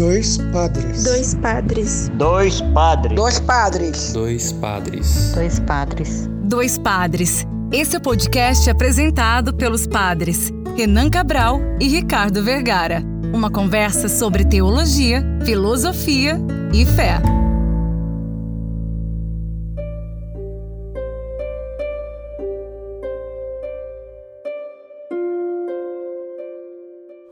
Dois padres. Dois padres. Dois padres. Dois padres. Dois padres. Dois padres. Dois padres. Esse é o podcast apresentado pelos padres Renan Cabral e Ricardo Vergara. Uma conversa sobre teologia, filosofia e fé.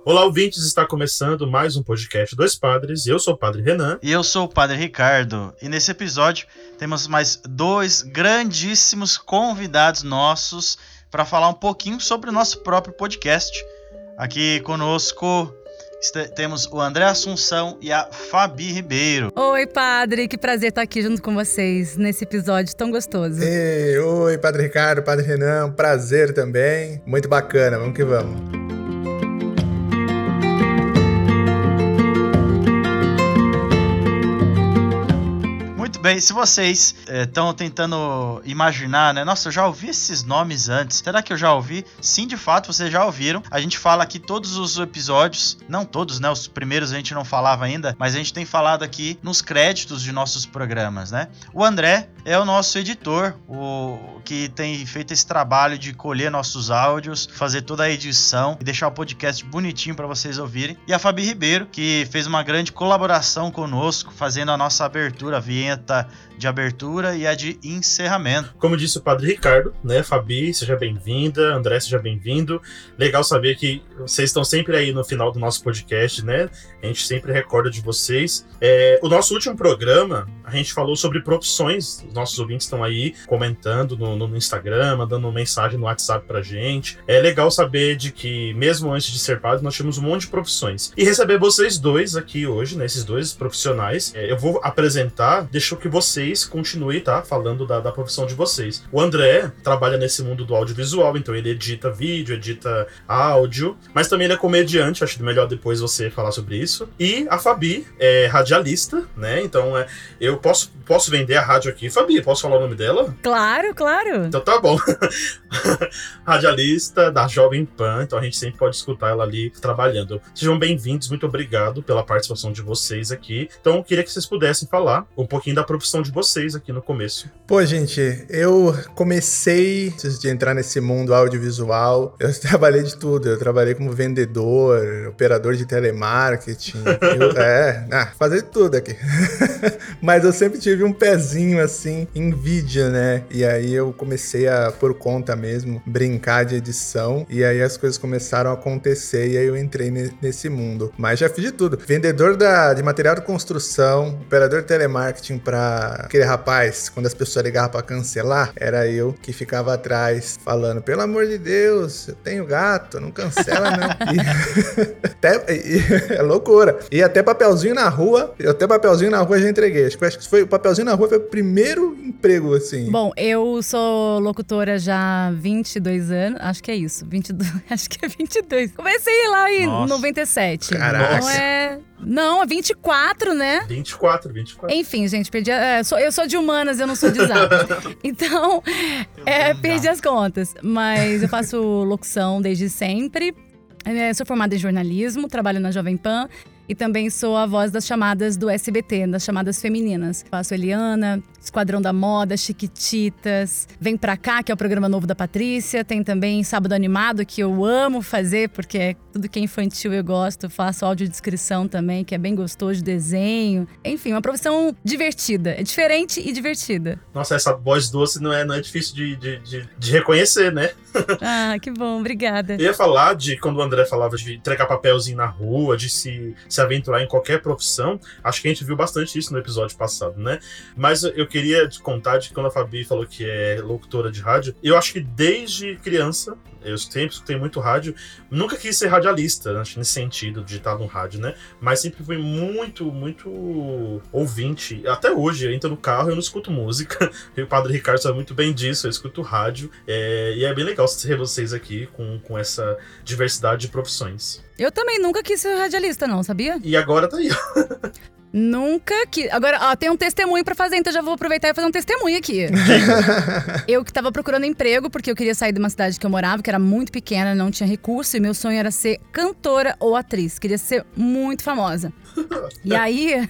Olá, ouvintes, está começando mais um podcast Dois Padres. Eu sou o Padre Renan. E eu sou o Padre Ricardo. E nesse episódio temos mais dois grandíssimos convidados nossos para falar um pouquinho sobre o nosso próprio podcast. Aqui conosco temos o André Assunção e a Fabi Ribeiro. Oi, padre, que prazer estar aqui junto com vocês nesse episódio tão gostoso. Ei, oi, Padre Ricardo, Padre Renan, prazer também. Muito bacana, vamos que vamos. Bem, se vocês estão é, tentando imaginar, né? Nossa, eu já ouvi esses nomes antes. Será que eu já ouvi? Sim, de fato, vocês já ouviram. A gente fala aqui todos os episódios, não todos, né? Os primeiros a gente não falava ainda, mas a gente tem falado aqui nos créditos de nossos programas, né? O André é o nosso editor, o que tem feito esse trabalho de colher nossos áudios, fazer toda a edição e deixar o podcast bonitinho para vocês ouvirem. E a Fabi Ribeiro, que fez uma grande colaboração conosco, fazendo a nossa abertura, a vinheta de abertura e a de encerramento. Como disse o Padre Ricardo, né? Fabi, seja bem-vinda, André, seja bem-vindo. Legal saber que vocês estão sempre aí no final do nosso podcast, né? A gente sempre recorda de vocês. É, o nosso último programa, a gente falou sobre profissões. Os nossos ouvintes estão aí comentando no, no Instagram, mandando mensagem no WhatsApp pra gente. É legal saber de que, mesmo antes de ser padre, nós tínhamos um monte de profissões. E receber vocês dois aqui hoje, né? Esses dois profissionais. É, eu vou apresentar, deixa que vocês continuem, tá? Falando da, da profissão de vocês. O André trabalha nesse mundo do audiovisual, então ele edita vídeo, edita áudio, mas também ele é comediante, acho melhor depois você falar sobre isso. E a Fabi é radialista, né? Então é, eu posso, posso vender a rádio aqui. Fabi, posso falar o nome dela? Claro, claro. Então tá bom. radialista da Jovem Pan, então a gente sempre pode escutar ela ali trabalhando. Sejam bem-vindos, muito obrigado pela participação de vocês aqui. Então eu queria que vocês pudessem falar um pouquinho da profissão de vocês aqui no começo. Pô, gente, eu comecei antes de entrar nesse mundo audiovisual, eu trabalhei de tudo. Eu trabalhei como vendedor, operador de telemarketing. eu, é, ah, fazer tudo aqui. Mas eu sempre tive um pezinho assim em vídeo, né? E aí eu comecei a, por conta mesmo, brincar de edição. E aí as coisas começaram a acontecer e aí eu entrei nesse mundo. Mas já fiz de tudo. Vendedor da, de material de construção, operador de telemarketing para aquele rapaz, quando as pessoas ligavam para cancelar, era eu que ficava atrás falando: pelo amor de Deus, eu tenho gato, não cancela não. e, até, e, é loucura. E até papelzinho na rua, até papelzinho na rua já entreguei. Acho que, acho que foi o papelzinho na rua foi o primeiro emprego assim. Bom, eu sou locutora já há 22 anos, acho que é isso, 22, acho que é 22. Comecei lá em Nossa. 97. Caraca. Então é não, é 24, né? 24, 24. Enfim, gente, perdi. É, sou, eu sou de humanas, eu não sou de exatas. então, é, perdi as contas. Mas eu faço locução desde sempre. É, sou formada em jornalismo, trabalho na Jovem Pan e também sou a voz das chamadas do SBT, das chamadas femininas. Faço Eliana, Esquadrão da Moda, Chiquititas, Vem Pra Cá, que é o programa novo da Patrícia. Tem também Sábado Animado, que eu amo fazer, porque é tudo que é infantil eu gosto. Faço audiodescrição também, que é bem gostoso, desenho. Enfim, uma profissão divertida. É diferente e divertida. Nossa, essa voz doce não é, não é difícil de, de, de, de reconhecer, né? ah, que bom, obrigada. Eu ia falar de quando o André falava de entregar papelzinho na rua, de se, se aventurar em qualquer profissão. Acho que a gente viu bastante isso no episódio passado, né? Mas eu queria te contar de quando a Fabi falou que é locutora de rádio. Eu acho que desde criança, eu sempre escutei muito rádio. Nunca quis ser radialista, acho nesse sentido, de estar no rádio, né? Mas sempre fui muito, muito ouvinte. Até hoje, eu entro no carro, eu não escuto música. E o Padre Ricardo sabe muito bem disso, eu escuto rádio. É... e é bem legal ter vocês aqui com, com essa diversidade de profissões. Eu também nunca quis ser radialista, não, sabia? E agora tá aí. Nunca que. Agora, ó, tem um testemunho pra fazer, então já vou aproveitar e fazer um testemunho aqui. eu que tava procurando emprego, porque eu queria sair de uma cidade que eu morava, que era muito pequena, não tinha recurso, e meu sonho era ser cantora ou atriz. Queria ser muito famosa. E aí.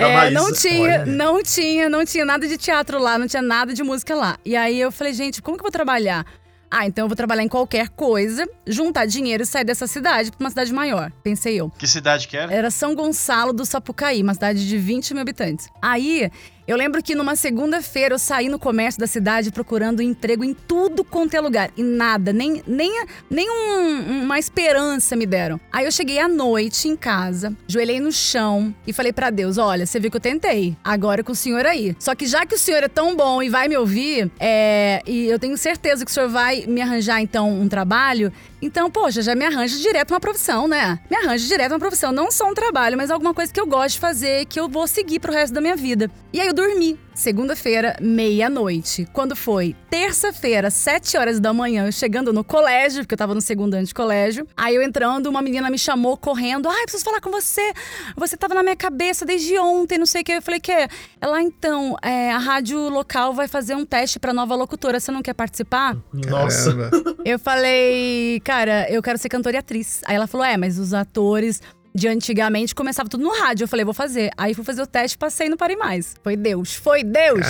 é, não tinha, não tinha, não tinha nada de teatro lá, não tinha nada de música lá. E aí eu falei, gente, como que eu vou trabalhar? Ah, então eu vou trabalhar em qualquer coisa, juntar dinheiro e sair dessa cidade pra uma cidade maior, pensei eu. Que cidade que era? Era São Gonçalo do Sapucaí, uma cidade de 20 mil habitantes. Aí eu lembro que numa segunda-feira eu saí no comércio da cidade procurando emprego em tudo quanto é lugar. E nada, nem, nem, nem um, uma esperança me deram. Aí eu cheguei à noite em casa, joelhei no chão e falei para Deus: olha, você viu que eu tentei, agora é com o senhor aí. Só que já que o senhor é tão bom e vai me ouvir, é, e eu tenho certeza que o senhor vai me arranjar então um trabalho, então, poxa, já me arranja direto uma profissão, né? Me arranja direto uma profissão, não só um trabalho, mas alguma coisa que eu gosto de fazer, que eu vou seguir pro resto da minha vida. E aí eu dormi. Segunda-feira, meia-noite. Quando foi terça-feira, sete horas da manhã, chegando no colégio, porque eu tava no segundo ano de colégio. Aí eu entrando, uma menina me chamou correndo. Ai, preciso falar com você. Você tava na minha cabeça desde ontem, não sei o que. Eu falei, que? Ela, então, é, a rádio local vai fazer um teste pra nova locutora. Você não quer participar? Nossa. Eu falei, cara, eu quero ser cantora e atriz. Aí ela falou, é, mas os atores de antigamente começava tudo no rádio. Eu falei, vou fazer. Aí fui fazer o teste, passei e não parei mais. Foi Deus. Foi Deus!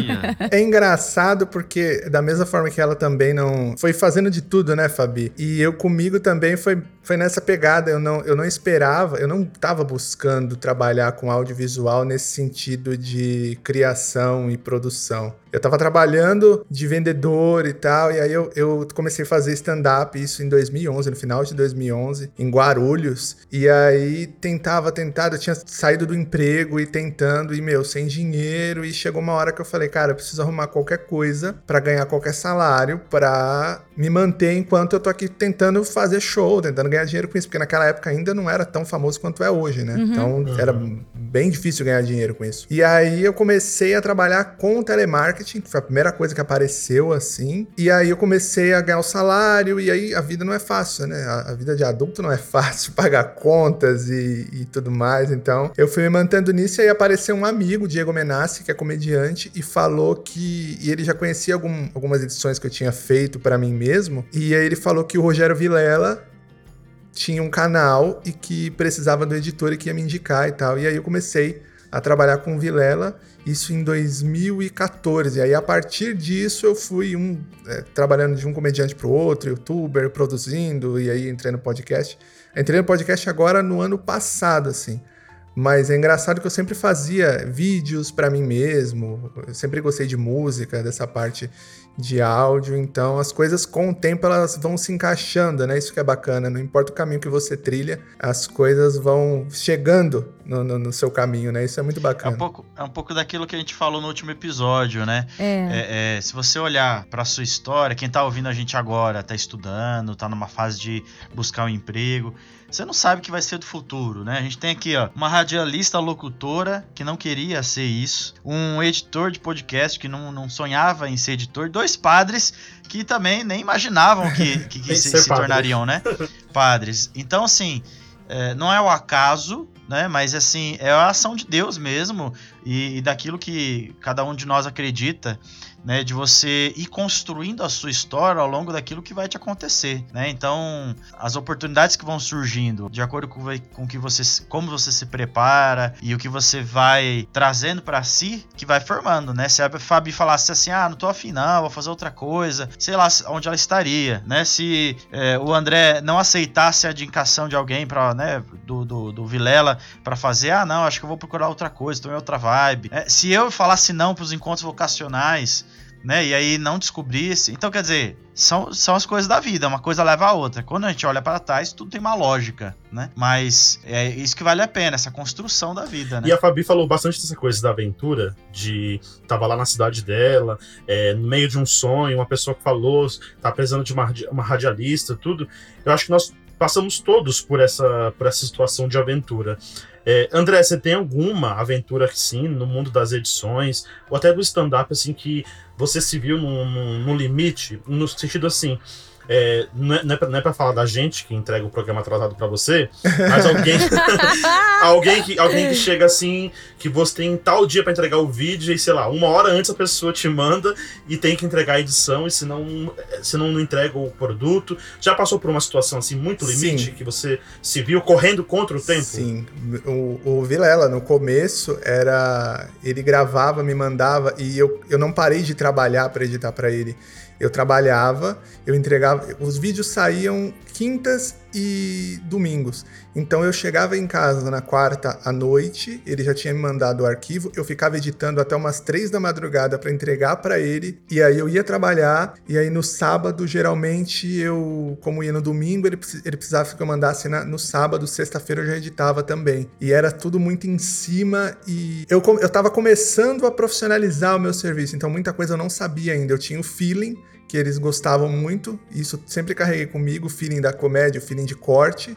é engraçado porque, da mesma forma que ela também não. Foi fazendo de tudo, né, Fabi? E eu comigo também foi, foi nessa pegada. Eu não, eu não esperava, eu não estava buscando trabalhar com audiovisual nesse sentido de criação e produção. Eu tava trabalhando de vendedor e tal, e aí eu, eu comecei a fazer stand-up, isso em 2011, no final de 2011, em Guarulhos. E aí tentava, tentava, eu tinha saído do emprego e tentando, e meu, sem dinheiro. E chegou uma hora que eu falei, cara, eu preciso arrumar qualquer coisa para ganhar qualquer salário, para me manter enquanto eu tô aqui tentando fazer show, tentando ganhar dinheiro com isso, porque naquela época ainda não era tão famoso quanto é hoje, né? Uhum. Então uhum. era bem difícil ganhar dinheiro com isso. E aí eu comecei a trabalhar com telemarketing marketing, foi a primeira coisa que apareceu assim. E aí eu comecei a ganhar o salário, e aí a vida não é fácil, né? A, a vida de adulto não é fácil, pagar contas e, e, tudo mais. Então eu fui me mantendo nisso, e aí apareceu um amigo, Diego Menassi, que é comediante, e falou que. E ele já conhecia algum, algumas edições que eu tinha feito para mim mesmo, e aí ele falou que o Rogério Vilela tinha um canal e que precisava do editor e que ia me indicar e tal. E aí eu comecei a trabalhar com Vilela isso em 2014. E aí, a partir disso, eu fui um é, trabalhando de um comediante para o outro, youtuber, produzindo, e aí entrei no podcast. Entrei no podcast agora no ano passado, assim. Mas é engraçado que eu sempre fazia vídeos para mim mesmo, eu sempre gostei de música, dessa parte de áudio, então as coisas com o tempo elas vão se encaixando, né? Isso que é bacana, não importa o caminho que você trilha, as coisas vão chegando no, no, no seu caminho, né? Isso é muito bacana. É um, pouco, é um pouco daquilo que a gente falou no último episódio, né? É. é, é se você olhar para sua história, quem tá ouvindo a gente agora, tá estudando, tá numa fase de buscar um emprego, você não sabe o que vai ser do futuro, né? A gente tem aqui, ó, uma radialista locutora que não queria ser isso, um editor de podcast que não, não sonhava em ser editor, dois padres que também nem imaginavam que, que, que se, se tornariam, né? Padres. Então, assim, é, não é o acaso, né? Mas assim, é a ação de Deus mesmo e, e daquilo que cada um de nós acredita né, de você ir construindo a sua história ao longo daquilo que vai te acontecer, né? Então, as oportunidades que vão surgindo, de acordo com, com que você, como você se prepara e o que você vai trazendo para si, que vai formando, né? Se a Fabi falasse assim, ah, não tô afim não, vou fazer outra coisa, sei lá onde ela estaria, né? Se é, o André não aceitasse a indicação de alguém para, né, do, do, do Vilela para fazer, ah, não, acho que eu vou procurar outra coisa, tô em outra vibe. É, se eu falasse não para os encontros vocacionais, né? E aí não descobrisse. Então, quer dizer, são, são as coisas da vida, uma coisa leva a outra. Quando a gente olha para trás, tudo tem uma lógica, né? Mas é isso que vale a pena, essa construção da vida, né? E a Fabi falou bastante dessa coisa da aventura, de tava lá na cidade dela, é, no meio de um sonho, uma pessoa que falou, tá precisando de uma, uma radialista, tudo. Eu acho que nós passamos todos por essa, por essa situação de aventura. É, André, você tem alguma aventura assim no mundo das edições ou até do stand-up assim que você se viu no, no, no, limite, no sentido assim, é, não, é, não, é pra, não é pra falar da gente que entrega o programa atrasado pra você, mas alguém, alguém, que, alguém que chega assim, que você tem tal dia pra entregar o vídeo e, sei lá, uma hora antes a pessoa te manda e tem que entregar a edição e se não, se não, não entrega o produto. Já passou por uma situação assim muito limite Sim. que você se viu correndo contra o tempo? Sim. O, o Vilela, no começo, era. Ele gravava, me mandava e eu, eu não parei de trabalhar para editar para ele. Eu trabalhava, eu entregava. Os vídeos saíam quintas e domingos. Então eu chegava em casa na quarta à noite, ele já tinha me mandado o arquivo, eu ficava editando até umas três da madrugada para entregar para ele, e aí eu ia trabalhar, e aí no sábado, geralmente eu, como ia no domingo, ele, ele precisava que eu mandasse na, no sábado, sexta-feira eu já editava também. E era tudo muito em cima, e eu, eu tava começando a profissionalizar o meu serviço, então muita coisa eu não sabia ainda, eu tinha o feeling que eles gostavam muito. Isso sempre carreguei comigo, o feeling da comédia, o feeling de corte.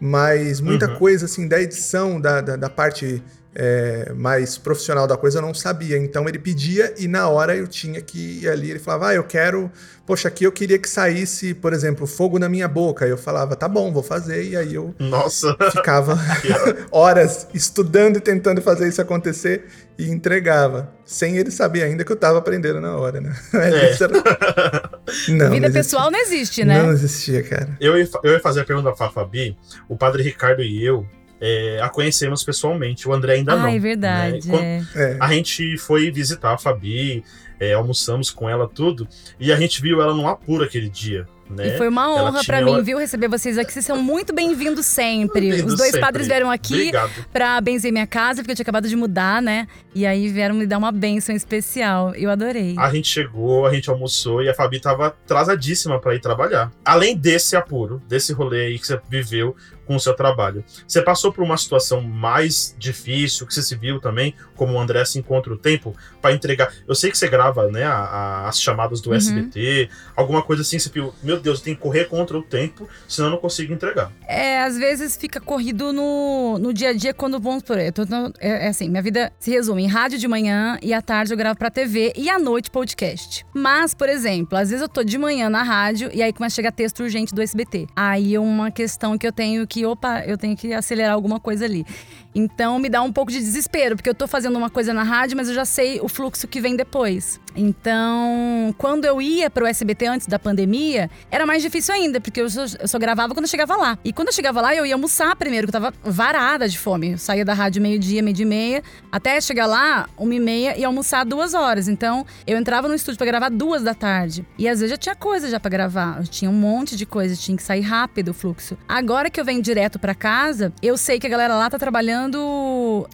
Mas muita uhum. coisa, assim, da edição, da, da, da parte é, mais profissional da coisa, eu não sabia. Então ele pedia e na hora eu tinha que ir ali. Ele falava, ah, eu quero. Poxa, aqui eu queria que saísse, por exemplo, fogo na minha boca. Eu falava, tá bom, vou fazer. E aí eu Nossa. ficava horas estudando e tentando fazer isso acontecer e entregava. Sem ele saber ainda que eu tava aprendendo na hora, né? É. Era... Não, Vida não pessoal não existe, né? Não existia, cara. Eu ia, eu ia fazer a pergunta pra Fabi. O padre Ricardo e eu, é, a conhecemos pessoalmente. O André ainda ah, não. Ah, é verdade. Né? É. A gente foi visitar a Fabi, é, almoçamos com ela tudo, e a gente viu ela num apuro aquele dia. Né? E foi uma honra para mim, viu, receber vocês aqui. Vocês são muito bem-vindos sempre. Bem Os dois sempre. padres vieram aqui para benzer minha casa, porque eu tinha acabado de mudar, né? E aí vieram me dar uma benção especial. Eu adorei. A gente chegou, a gente almoçou e a Fabi tava atrasadíssima para ir trabalhar. Além desse apuro, desse rolê aí que você viveu, com o seu trabalho. Você passou por uma situação mais difícil, que você se viu também, como o André se encontra o tempo, para entregar. Eu sei que você grava, né, a, a, as chamadas do uhum. SBT, alguma coisa assim, você viu, meu Deus, tem que correr contra o tempo, senão eu não consigo entregar. É, às vezes fica corrido no, no dia a dia quando vamos por aí. É, é assim, minha vida se resume em rádio de manhã e à tarde eu gravo pra TV e à noite podcast. Mas, por exemplo, às vezes eu tô de manhã na rádio e aí começa a chegar texto urgente do SBT. Aí é uma questão que eu tenho que opa, eu tenho que acelerar alguma coisa ali. Então me dá um pouco de desespero, porque eu tô fazendo uma coisa na rádio, mas eu já sei o fluxo que vem depois. Então, quando eu ia pro SBT antes da pandemia, era mais difícil ainda, porque eu só, eu só gravava quando eu chegava lá. E quando eu chegava lá, eu ia almoçar primeiro, que eu tava varada de fome. Eu saía da rádio meio-dia, meio-dia e meia, até chegar lá, uma e meia, e almoçar duas horas. Então, eu entrava no estúdio para gravar duas da tarde. E às vezes já tinha coisa já para gravar. Eu tinha um monte de coisa, tinha que sair rápido o fluxo. Agora que eu venho direto para casa, eu sei que a galera lá tá trabalhando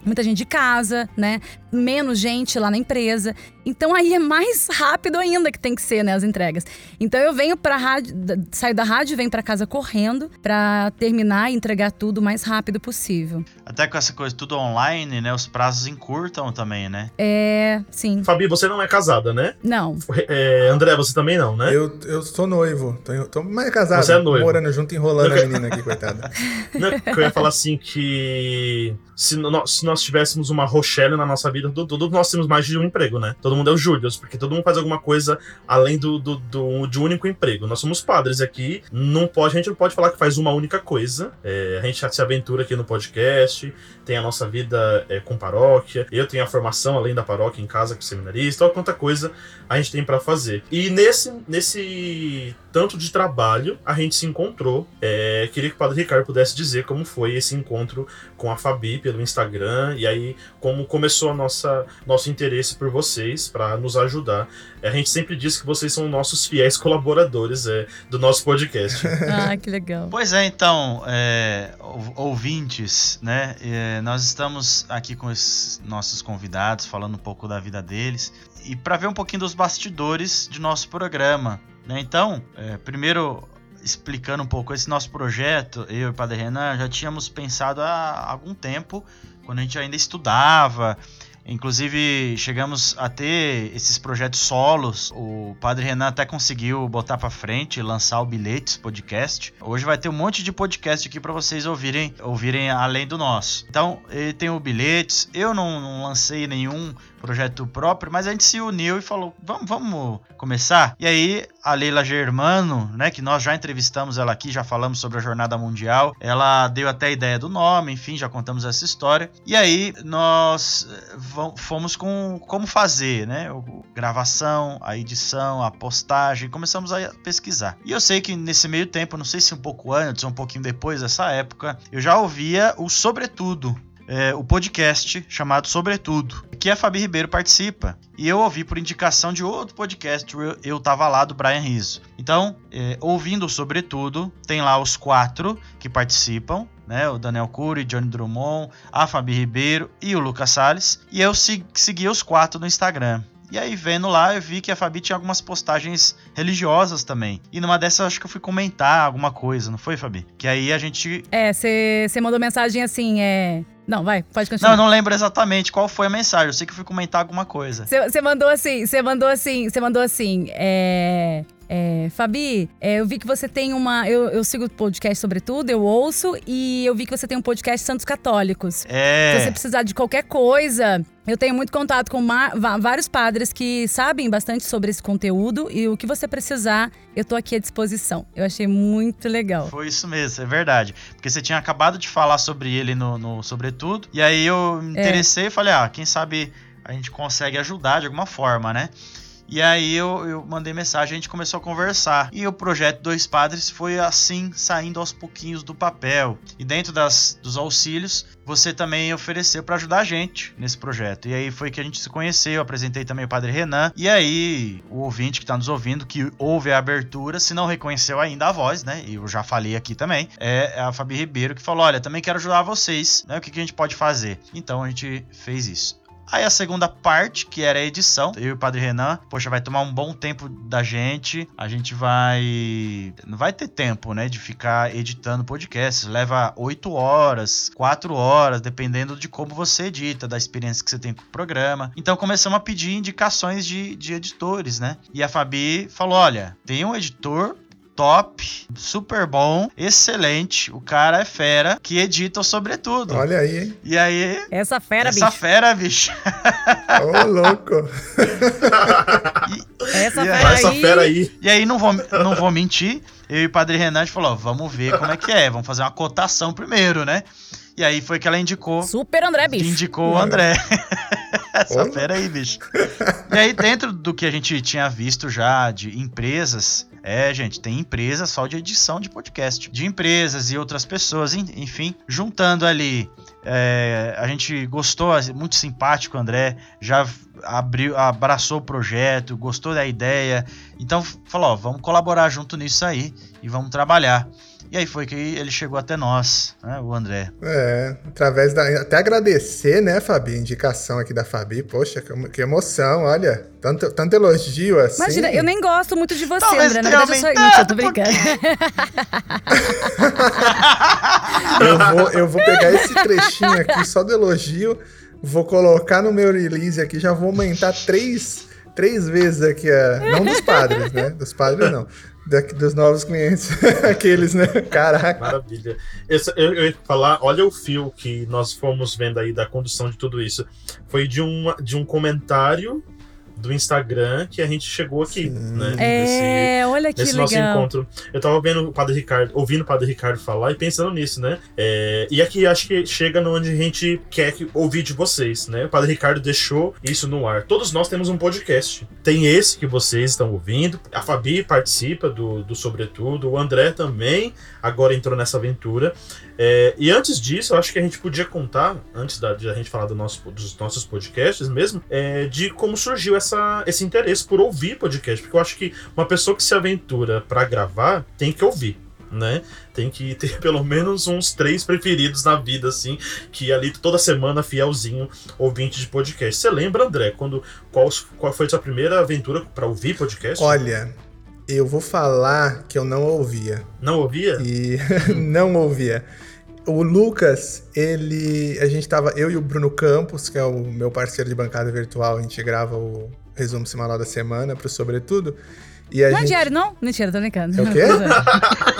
muita gente de casa, né? Menos gente lá na empresa. Então aí é mais rápido ainda que tem que ser, né, as entregas. Então eu venho para rádio, saio da rádio e venho para casa correndo para terminar e entregar tudo o mais rápido possível. Até com essa coisa tudo online, né, os prazos encurtam também, né? É, sim. Fabi, você não é casada, né? Não. É, André, você também não, né? Eu, eu sou noivo, tô, tô mais casado. Você é noivo. Morando junto, enrolando a menina aqui, coitada. Não, eu ia falar assim que se nós, se nós tivéssemos uma Rochelle na nossa vida, todos nós temos mais de um emprego, né? Todo mundo é o Júlio, porque todo mundo faz alguma coisa além do, do, do, de um único emprego. Nós somos padres aqui, não pode, a gente não pode falar que faz uma única coisa. É, a gente se aventura aqui no podcast, tem a nossa vida é, com paróquia, eu tenho a formação além da paróquia em casa com seminarista, olha quanta coisa a gente tem para fazer. E nesse, nesse tanto de trabalho, a gente se encontrou. É, queria que o Padre Ricardo pudesse dizer como foi esse encontro com a Fabi pelo Instagram e aí como começou a nossa nosso interesse por vocês para nos ajudar. A gente sempre diz que vocês são nossos fiéis colaboradores é, do nosso podcast. ah, que legal. Pois é, então, é, ouvintes, né? É, nós estamos aqui com os nossos convidados falando um pouco da vida deles e para ver um pouquinho dos bastidores de nosso programa. Né? Então, é, primeiro explicando um pouco esse nosso projeto, eu e o Padre Renan já tínhamos pensado há algum tempo, quando a gente ainda estudava, Inclusive, chegamos a ter esses projetos solos. O Padre Renan até conseguiu botar para frente, lançar o Bilhetes Podcast. Hoje vai ter um monte de podcast aqui para vocês ouvirem, ouvirem além do nosso. Então, ele tem o Bilhetes. Eu não, não lancei nenhum projeto próprio, mas a gente se uniu e falou: vamos, vamos começar? E aí, a Leila Germano, né, que nós já entrevistamos ela aqui, já falamos sobre a Jornada Mundial, ela deu até a ideia do nome, enfim, já contamos essa história. E aí, nós eh, fomos com como fazer, né? Gravação, a edição, a postagem, começamos a pesquisar. E eu sei que nesse meio tempo, não sei se um pouco antes ou um pouquinho depois dessa época, eu já ouvia o Sobretudo, é, o podcast chamado Sobretudo, que a Fabi Ribeiro participa. E eu ouvi por indicação de outro podcast, eu, tava lá, do Brian Rizzo. Então, é, ouvindo Sobretudo, tem lá os quatro que participam, né? O Daniel Cury, Johnny Drummond, a Fabi Ribeiro e o Lucas Salles. E eu segui os quatro no Instagram. E aí, vendo lá, eu vi que a Fabi tinha algumas postagens religiosas também. E numa dessas, acho que eu fui comentar alguma coisa, não foi, Fabi? Que aí a gente. É, você mandou mensagem assim, é. Não, vai, pode continuar. Não, eu não lembro exatamente qual foi a mensagem. Eu sei que eu fui comentar alguma coisa. Você mandou assim, você mandou assim, você mandou assim, é. É, Fabi, é, eu vi que você tem uma. Eu, eu sigo o podcast sobretudo, eu ouço, e eu vi que você tem um podcast Santos Católicos. É. Se você precisar de qualquer coisa, eu tenho muito contato com vários padres que sabem bastante sobre esse conteúdo e o que você precisar, eu tô aqui à disposição. Eu achei muito legal. Foi isso mesmo, é verdade. Porque você tinha acabado de falar sobre ele no, no Sobretudo, e aí eu me é. interessei é. e falei, ah, quem sabe a gente consegue ajudar de alguma forma, né? E aí eu, eu mandei mensagem, a gente começou a conversar. E o projeto Dois Padres foi assim, saindo aos pouquinhos do papel. E dentro das, dos auxílios, você também ofereceu para ajudar a gente nesse projeto. E aí foi que a gente se conheceu, eu apresentei também o Padre Renan. E aí, o ouvinte que está nos ouvindo, que ouve a abertura, se não reconheceu ainda a voz, né? E eu já falei aqui também, é a Fabi Ribeiro que falou: olha, também quero ajudar vocês, né? O que, que a gente pode fazer? Então a gente fez isso. Aí a segunda parte, que era a edição, eu e o Padre Renan, poxa, vai tomar um bom tempo da gente. A gente vai. Não vai ter tempo, né, de ficar editando podcasts. Leva oito horas, quatro horas, dependendo de como você edita, da experiência que você tem com o programa. Então começamos a pedir indicações de, de editores, né? E a Fabi falou: olha, tem um editor top, super bom, excelente. O cara é fera, que edita o sobretudo. Olha aí, hein? E aí. Essa fera, essa bicho. fera, bicho. Ô, oh, louco. e, essa, e fera essa fera aí. E aí, não vou, não vou mentir. Eu e o Padre Renan falou: vamos ver como é que é. Vamos fazer uma cotação primeiro, né? E aí foi que ela indicou. Super André, bicho. Indicou o André. Essa fera aí, bicho. E aí, dentro do que a gente tinha visto já de empresas, é, gente, tem empresas só de edição de podcast. De empresas e outras pessoas, enfim, juntando ali. É, a gente gostou, muito simpático, André. Já abriu, abraçou o projeto, gostou da ideia. Então falou: ó, vamos colaborar junto nisso aí e vamos trabalhar. E aí foi que ele chegou até nós, né, o André. É, através da. Até agradecer, né, Fabi, a indicação aqui da Fabi. Poxa, que, que emoção, olha. Tanto, tanto elogio assim. Imagina, eu nem gosto muito de você, Talvez André. Na verdade, eu sou. Mentira, eu tô brincando. eu, vou, eu vou pegar esse trechinho aqui só do elogio, vou colocar no meu release aqui, já vou aumentar três três vezes aqui, a, não dos padres, né? Dos padres não dos novos clientes. Aqueles, né? Caraca. Maravilha. Eu, eu, eu, ia falar, olha o fio que nós fomos vendo aí da condução de tudo isso. Foi de um, de um comentário do Instagram que a gente chegou aqui, Sim. né? É, nesse, olha que nesse legal. nosso encontro. Eu tava vendo o Padre Ricardo, ouvindo o Padre Ricardo falar e pensando nisso, né? É, e aqui acho que chega no onde a gente quer ouvir de vocês, né? O Padre Ricardo deixou isso no ar. Todos nós temos um podcast. Tem esse que vocês estão ouvindo. A Fabi participa do, do Sobretudo. O André também agora entrou nessa aventura. É, e antes disso, eu acho que a gente podia contar, antes da, de a gente falar do nosso, dos nossos podcasts mesmo, é, de como surgiu essa, esse interesse por ouvir podcast. Porque eu acho que uma pessoa que se aventura para gravar tem que ouvir. Né? Tem que ter pelo menos uns três preferidos na vida, assim, que ali toda semana, fielzinho, ouvinte de podcast. Você lembra, André, quando qual, qual foi a sua primeira aventura para ouvir podcast? Olha, eu vou falar que eu não ouvia. Não ouvia? E não ouvia. O Lucas, ele. A gente tava. Eu e o Bruno Campos, que é o meu parceiro de bancada virtual, a gente grava o resumo semanal da semana pro Sobretudo. E a Não é gente... diário, não? Mentira, tô brincando. É o quê?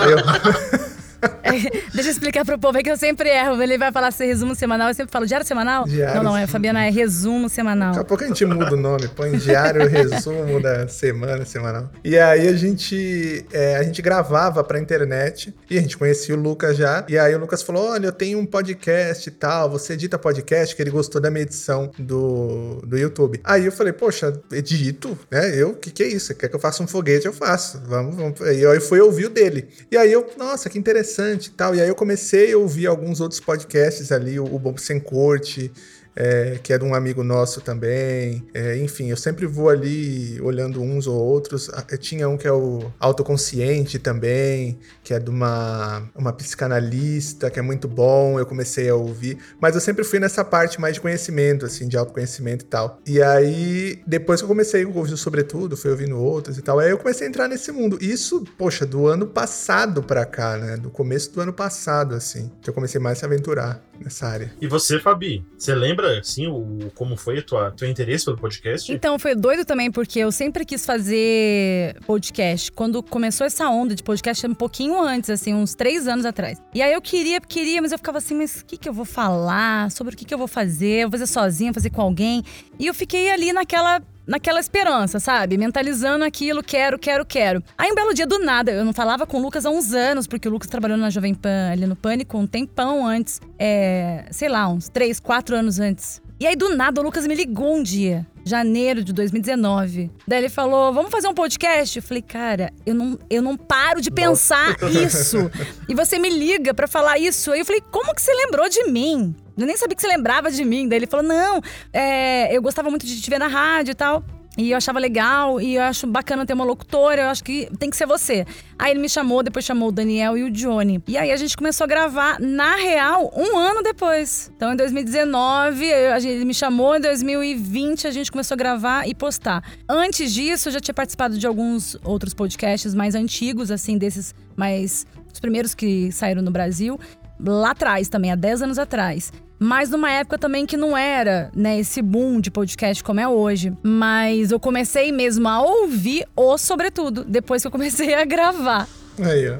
eu... É, deixa eu explicar pro povo, é que eu sempre erro. Ele vai falar ser resumo semanal, eu sempre falo diário semanal? Diário. Não, não, é Fabiana, é resumo semanal. Daqui a pouco a gente muda o nome, põe diário, resumo da semana, semanal. E aí a gente, é, a gente gravava pra internet e a gente conhecia o Lucas já. E aí o Lucas falou: Olha, eu tenho um podcast e tal, você edita podcast, que ele gostou da minha edição do, do YouTube. Aí eu falei: Poxa, edito, né? Eu, o que, que é isso? Quer que eu faça um foguete? Eu faço. Vamos, vamos. E aí fui ouvir o dele. E aí eu, nossa, que interessante e tal. E aí eu comecei a ouvir alguns outros podcasts ali, o, Bobo Sem Corte, é, que de um amigo nosso também. É, enfim, eu sempre vou ali olhando uns ou outros. Eu tinha um que é o Autoconsciente também, que é de uma, uma psicanalista, que é muito bom. Eu comecei a ouvir. Mas eu sempre fui nessa parte mais de conhecimento, assim, de autoconhecimento e tal. E aí, depois que eu comecei a ouvir sobretudo, fui ouvindo outros e tal, aí eu comecei a entrar nesse mundo. Isso, poxa, do ano passado pra cá, né? Do começo do ano passado, assim, que eu comecei mais a se aventurar nessa área. E você, Fabi, você lembra, assim, o, como foi o tua, teu interesse pelo podcast? Então, foi doido também, porque eu sempre quis fazer podcast. Quando começou essa onda de podcast, um pouquinho antes, assim, uns três anos atrás. E aí eu queria, queria, mas eu ficava assim, mas o que, que eu vou falar? Sobre o que, que eu vou fazer? Eu vou fazer sozinha, fazer com alguém? E eu fiquei ali naquela naquela esperança, sabe? Mentalizando aquilo, quero, quero, quero. Aí um belo dia do nada, eu não falava com o Lucas há uns anos, porque o Lucas trabalhou na Jovem Pan ali no Pânico um tempão antes. É, sei lá, uns três, quatro anos antes. E aí do nada o Lucas me ligou um dia, janeiro de 2019. Daí ele falou: "Vamos fazer um podcast?" Eu falei: "Cara, eu não, eu não paro de pensar isso. e você me liga pra falar isso". Aí eu falei: "Como que você lembrou de mim?" Eu nem sabia que você lembrava de mim. Daí ele falou: Não, é, eu gostava muito de te ver na rádio e tal. E eu achava legal, e eu acho bacana ter uma locutora, eu acho que tem que ser você. Aí ele me chamou, depois chamou o Daniel e o Johnny. E aí a gente começou a gravar, na real, um ano depois. Então em 2019, eu- a gente- ele me chamou, em 2020 a gente começou a gravar e postar. Antes disso, eu já tinha participado de alguns outros podcasts mais antigos, assim, desses mais. os primeiros que saíram no Brasil. Lá atrás também, há 10 anos atrás. Mas numa época também que não era, né, esse boom de podcast como é hoje. Mas eu comecei mesmo a ouvir o sobretudo, depois que eu comecei a gravar. Aí, ó.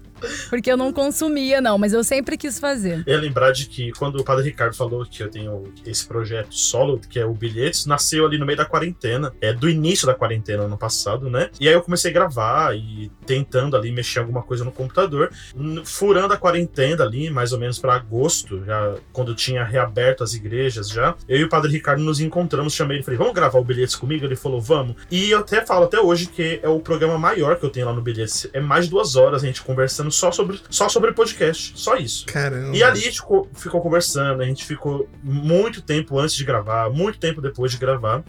Porque eu não consumia, não, mas eu sempre quis fazer. Ia lembrar de que quando o Padre Ricardo falou que eu tenho esse projeto solo, que é o Bilhetes, nasceu ali no meio da quarentena, é do início da quarentena ano passado, né? E aí eu comecei a gravar e tentando ali mexer alguma coisa no computador, furando a quarentena ali, mais ou menos para agosto, já quando tinha reaberto as igrejas já. Eu e o Padre Ricardo nos encontramos, chamei ele e falei: "Vamos gravar o Bilhetes comigo?" Ele falou: "Vamos". E eu até falo até hoje que é o programa maior que eu tenho lá no Bilhetes. É mais de duas horas a gente conversando só sobre só sobre podcast, só isso. Caramba. E ali a gente ficou, ficou conversando, a gente ficou muito tempo antes de gravar, muito tempo depois de gravar.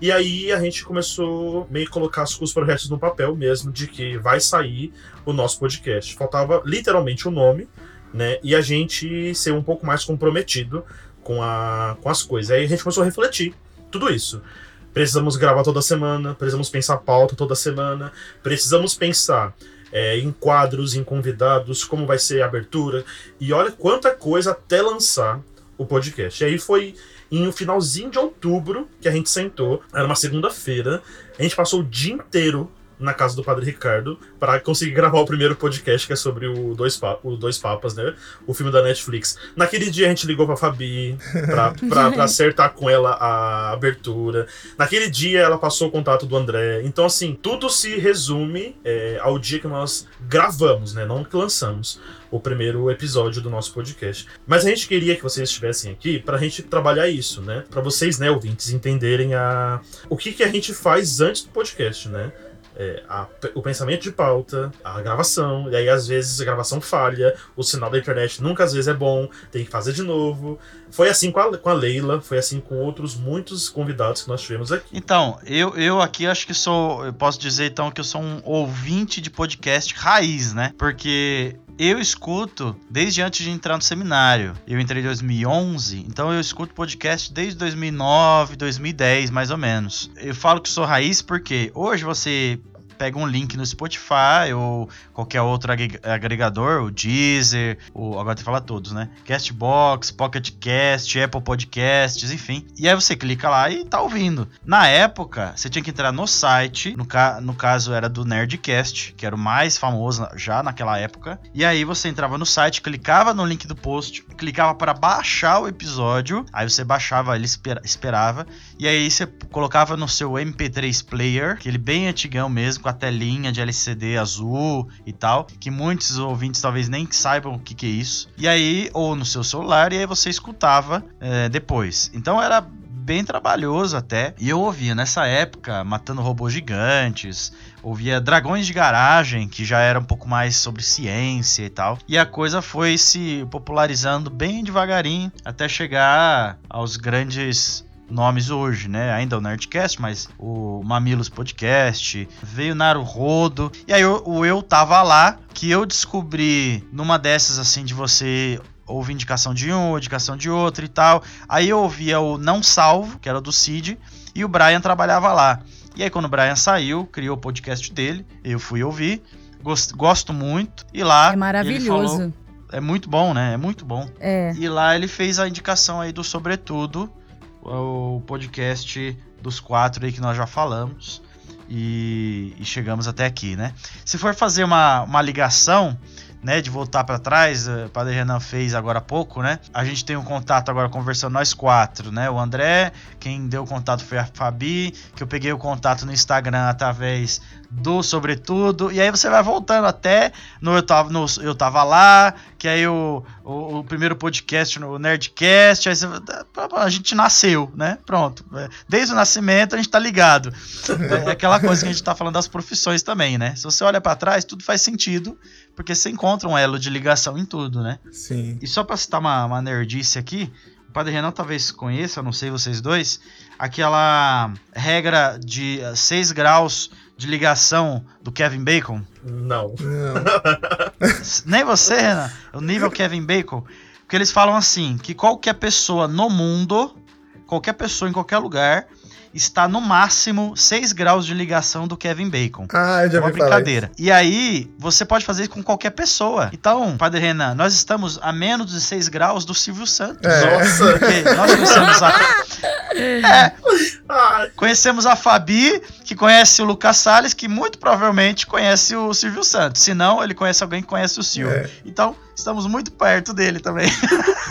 E aí a gente começou meio que colocar os os projetos no papel mesmo, de que vai sair o nosso podcast. Faltava literalmente o nome, né? E a gente ser um pouco mais comprometido com, a, com as coisas. Aí a gente começou a refletir tudo isso. Precisamos gravar toda semana, precisamos pensar pauta toda semana, precisamos pensar é, em quadros, em convidados, como vai ser a abertura. E olha quanta coisa até lançar o podcast. E aí foi em um finalzinho de outubro que a gente sentou, era uma segunda-feira, a gente passou o dia inteiro na casa do Padre Ricardo para conseguir gravar o primeiro podcast que é sobre o Dois, Pa- o Dois Papas, né? O filme da Netflix. Naquele dia a gente ligou pra Fabi pra, pra, pra acertar com ela a abertura. Naquele dia ela passou o contato do André. Então, assim, tudo se resume é, ao dia que nós gravamos, né? Não que lançamos o primeiro episódio do nosso podcast. Mas a gente queria que vocês estivessem aqui pra gente trabalhar isso, né? Pra vocês, né, ouvintes, entenderem a... o que, que a gente faz antes do podcast, né? É, a- o pensamento de pauta, a gravação, e aí às vezes a gravação falha, o sinal da internet nunca às vezes é bom, tem que fazer de novo. Foi assim com a, com a Leila, foi assim com outros muitos convidados que nós tivemos aqui. Então, eu, eu aqui acho que sou. Eu posso dizer então que eu sou um ouvinte de podcast raiz, né? Porque eu escuto desde antes de entrar no seminário. Eu entrei em 2011, então eu escuto podcast desde 2009, 2010, mais ou menos. Eu falo que sou raiz porque hoje você pega um link no Spotify ou qualquer outro agregador, o Deezer, o, agora tem que falar todos, né? Castbox, Pocket Cast, Apple Podcasts, enfim. E aí você clica lá e tá ouvindo. Na época, você tinha que entrar no site, no, ca no caso era do Nerdcast, que era o mais famoso já naquela época. E aí você entrava no site, clicava no link do post, clicava para baixar o episódio, aí você baixava, ele esperava, e aí você colocava no seu MP3 player, aquele bem antigão mesmo, com a telinha de LCD azul e tal, que muitos ouvintes talvez nem saibam o que, que é isso. E aí, ou no seu celular, e aí você escutava é, depois. Então era bem trabalhoso até. E eu ouvia nessa época Matando Robôs Gigantes, ouvia Dragões de Garagem, que já era um pouco mais sobre ciência e tal. E a coisa foi se popularizando bem devagarinho até chegar aos grandes nomes hoje, né? Ainda o Nerdcast, mas o Mamilos Podcast, veio Naruhodo. E aí o, o Eu Tava Lá, que eu descobri numa dessas assim de você ouvir indicação de um, indicação de outro e tal. Aí eu ouvia o Não Salvo, que era do Cid, e o Brian trabalhava lá. E aí quando o Brian saiu, criou o podcast dele, eu fui ouvir, gosto, gosto muito, e lá... É maravilhoso. Falou, é muito bom, né? É muito bom. É. E lá ele fez a indicação aí do Sobretudo, o podcast dos quatro aí que nós já falamos. E, e chegamos até aqui, né? Se for fazer uma, uma ligação, né, de voltar para trás, o Padre Renan fez agora há pouco, né? A gente tem um contato agora conversando nós quatro, né? O André, quem deu o contato foi a Fabi, que eu peguei o contato no Instagram através do Sobretudo, e aí você vai voltando até no Eu Tava, no, eu tava Lá, que aí o, o, o primeiro podcast, no Nerdcast, aí você, a gente nasceu, né? Pronto. É, desde o nascimento a gente tá ligado. É aquela coisa que a gente tá falando das profissões também, né? Se você olha para trás, tudo faz sentido, porque você encontra um elo de ligação em tudo, né? Sim. E só pra citar uma, uma nerdice aqui, o Padre Renan talvez conheça, não sei vocês dois, aquela regra de 6 graus de ligação do Kevin Bacon? Não. Não. Nem você, Renan. O nível Kevin Bacon. Porque eles falam assim, que qualquer pessoa no mundo, qualquer pessoa em qualquer lugar, está no máximo 6 graus de ligação do Kevin Bacon. Ah, eu já é uma vi brincadeira. E aí, você pode fazer isso com qualquer pessoa. Então, Padre Renan, nós estamos a menos de 6 graus do Silvio Santos. É. Nossa. Porque nós conhecemos a. É. Conhecemos a Fabi, que conhece o Lucas Salles, que muito provavelmente conhece o Silvio Santos. Se não, ele conhece alguém que conhece o Silvio. É. Então, estamos muito perto dele também.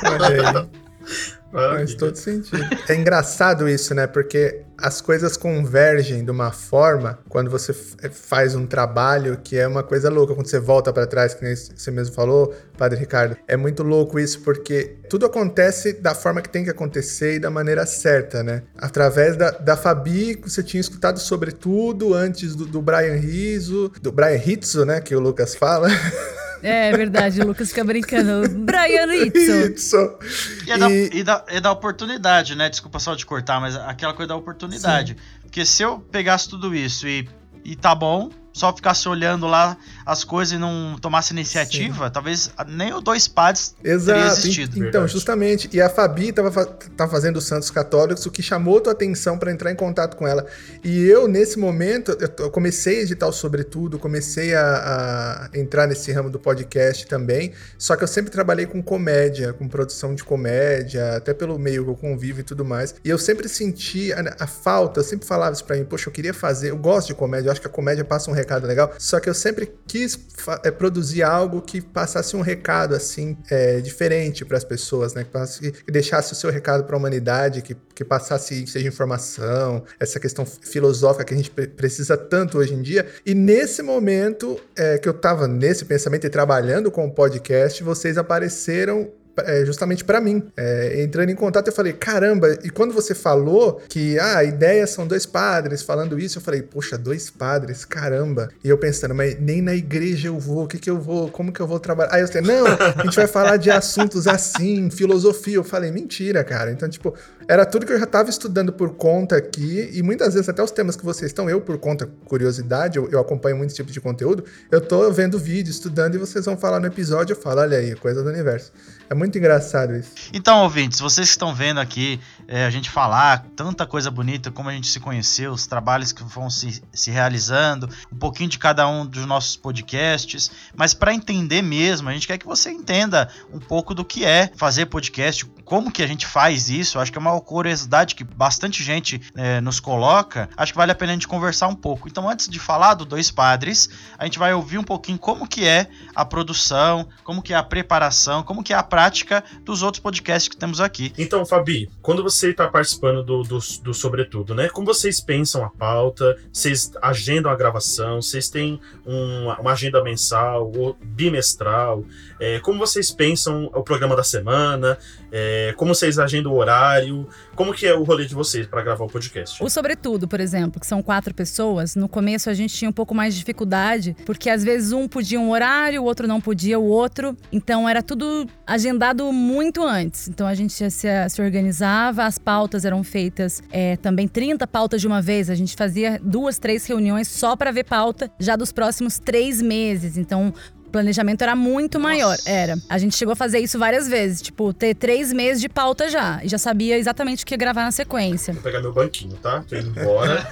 Olha aí. Faz todo sentido. É engraçado isso, né? Porque as coisas convergem de uma forma quando você eh, faz um trabalho que é uma coisa louca. Quando você volta para trás, que nem você mesmo falou, Padre Ricardo, é muito louco isso porque tudo acontece da forma que tem que acontecer e da maneira certa, né? Através da, da Fabi, você tinha escutado sobre tudo antes do, do Brian Rizzo, do Brian Rizzo, né? Que o Lucas fala. É verdade, o Lucas fica brincando. Brian Itzo. Isso. E é, da, e... da, é da oportunidade, né? Desculpa só de cortar, mas aquela coisa da oportunidade. Sim. Porque se eu pegasse tudo isso e, e tá bom, só ficasse olhando lá as coisas e não tomasse iniciativa, Sim. talvez nem o dois pads Exato. teria existido. Então, Verdade. justamente. E a Fabi tava, tava fazendo os Santos Católicos, o que chamou tua atenção para entrar em contato com ela. E eu, nesse momento, eu comecei a editar o Sobretudo, comecei a, a entrar nesse ramo do podcast também. Só que eu sempre trabalhei com comédia, com produção de comédia, até pelo meio que eu convivo e tudo mais. E eu sempre senti a, a falta, eu sempre falava isso pra mim, poxa, eu queria fazer, eu gosto de comédia, eu acho que a comédia passa um recado legal, só que eu sempre quis é, produzir algo que passasse um recado assim é, diferente para as pessoas, né? Que, passasse, que deixasse o seu recado para a humanidade, que, que passasse seja informação, essa questão filosófica que a gente precisa tanto hoje em dia. E nesse momento é, que eu estava nesse pensamento e trabalhando com o podcast, vocês apareceram é, justamente para mim. É, entrando em contato, eu falei, caramba, e quando você falou que ah, a ideia são dois padres falando isso, eu falei, poxa, dois padres, caramba. E eu pensando, mas nem na igreja eu vou, o que que eu vou, como que eu vou trabalhar? Aí eu falei, não, a gente vai falar de assuntos assim, filosofia. Eu falei, mentira, cara. Então, tipo, era tudo que eu já estava estudando por conta aqui, e muitas vezes até os temas que vocês estão, eu por conta, curiosidade, eu, eu acompanho muito tipo de conteúdo, eu tô vendo vídeo, estudando, e vocês vão falar no episódio, eu falo, olha aí, coisa do universo. É muito engraçado isso. Então, ouvintes, vocês que estão vendo aqui é, a gente falar tanta coisa bonita, como a gente se conheceu, os trabalhos que vão se, se realizando, um pouquinho de cada um dos nossos podcasts, mas para entender mesmo, a gente quer que você entenda um pouco do que é fazer podcast, como que a gente faz isso. Acho que é uma curiosidade que bastante gente é, nos coloca. Acho que vale a pena a gente conversar um pouco. Então, antes de falar do Dois Padres, a gente vai ouvir um pouquinho como que é a produção, como que é a preparação, como que é a prática dos outros podcasts que temos aqui. Então, Fabi, quando você está participando do, do, do Sobretudo, né? Como vocês pensam a pauta? Vocês agendam a gravação? Vocês têm um, uma agenda mensal ou bimestral? É, como vocês pensam o programa da semana? É, como vocês agendam o horário? Como que é o rolê de vocês para gravar o podcast? O Sobretudo, por exemplo, que são quatro pessoas, no começo a gente tinha um pouco mais de dificuldade, porque às vezes um podia um horário, o outro não podia o outro. Então era tudo agendado muito antes. Então a gente se, se organizava, as pautas eram feitas é, também 30 pautas de uma vez. A gente fazia duas, três reuniões só para ver pauta já dos próximos três meses. Então planejamento era muito Nossa. maior. Era. A gente chegou a fazer isso várias vezes. Tipo, ter três meses de pauta já. E já sabia exatamente o que ia gravar na sequência. Vou pegar meu banquinho, tá? Tô indo embora.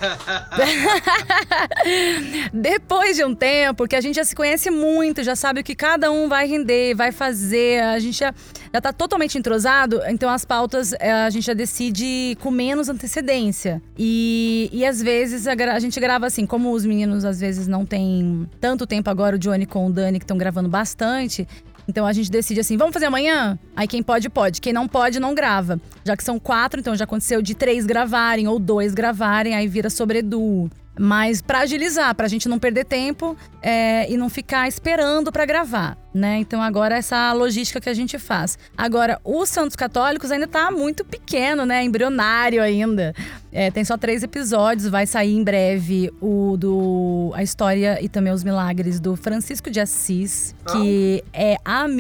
Depois de um tempo que a gente já se conhece muito, já sabe o que cada um vai render, vai fazer. A gente já, já tá totalmente entrosado. Então as pautas eh, a gente já decide com menos antecedência. E, e às vezes a, a gente grava assim, como os meninos às vezes não tem tanto tempo agora, o Johnny com o Dani, que estão gravando bastante. Então a gente decide assim, vamos fazer amanhã? Aí quem pode, pode. Quem não pode, não grava. Já que são quatro, então já aconteceu de três gravarem ou dois gravarem, aí vira sobre Edu. Mas para agilizar, para a gente não perder tempo é, e não ficar esperando para gravar, né? Então agora essa logística que a gente faz. Agora, os Santos Católicos ainda tá muito pequeno, né? Embrionário ainda. É, tem só três episódios, vai sair em breve o do a história e também os milagres do Francisco de Assis, que é,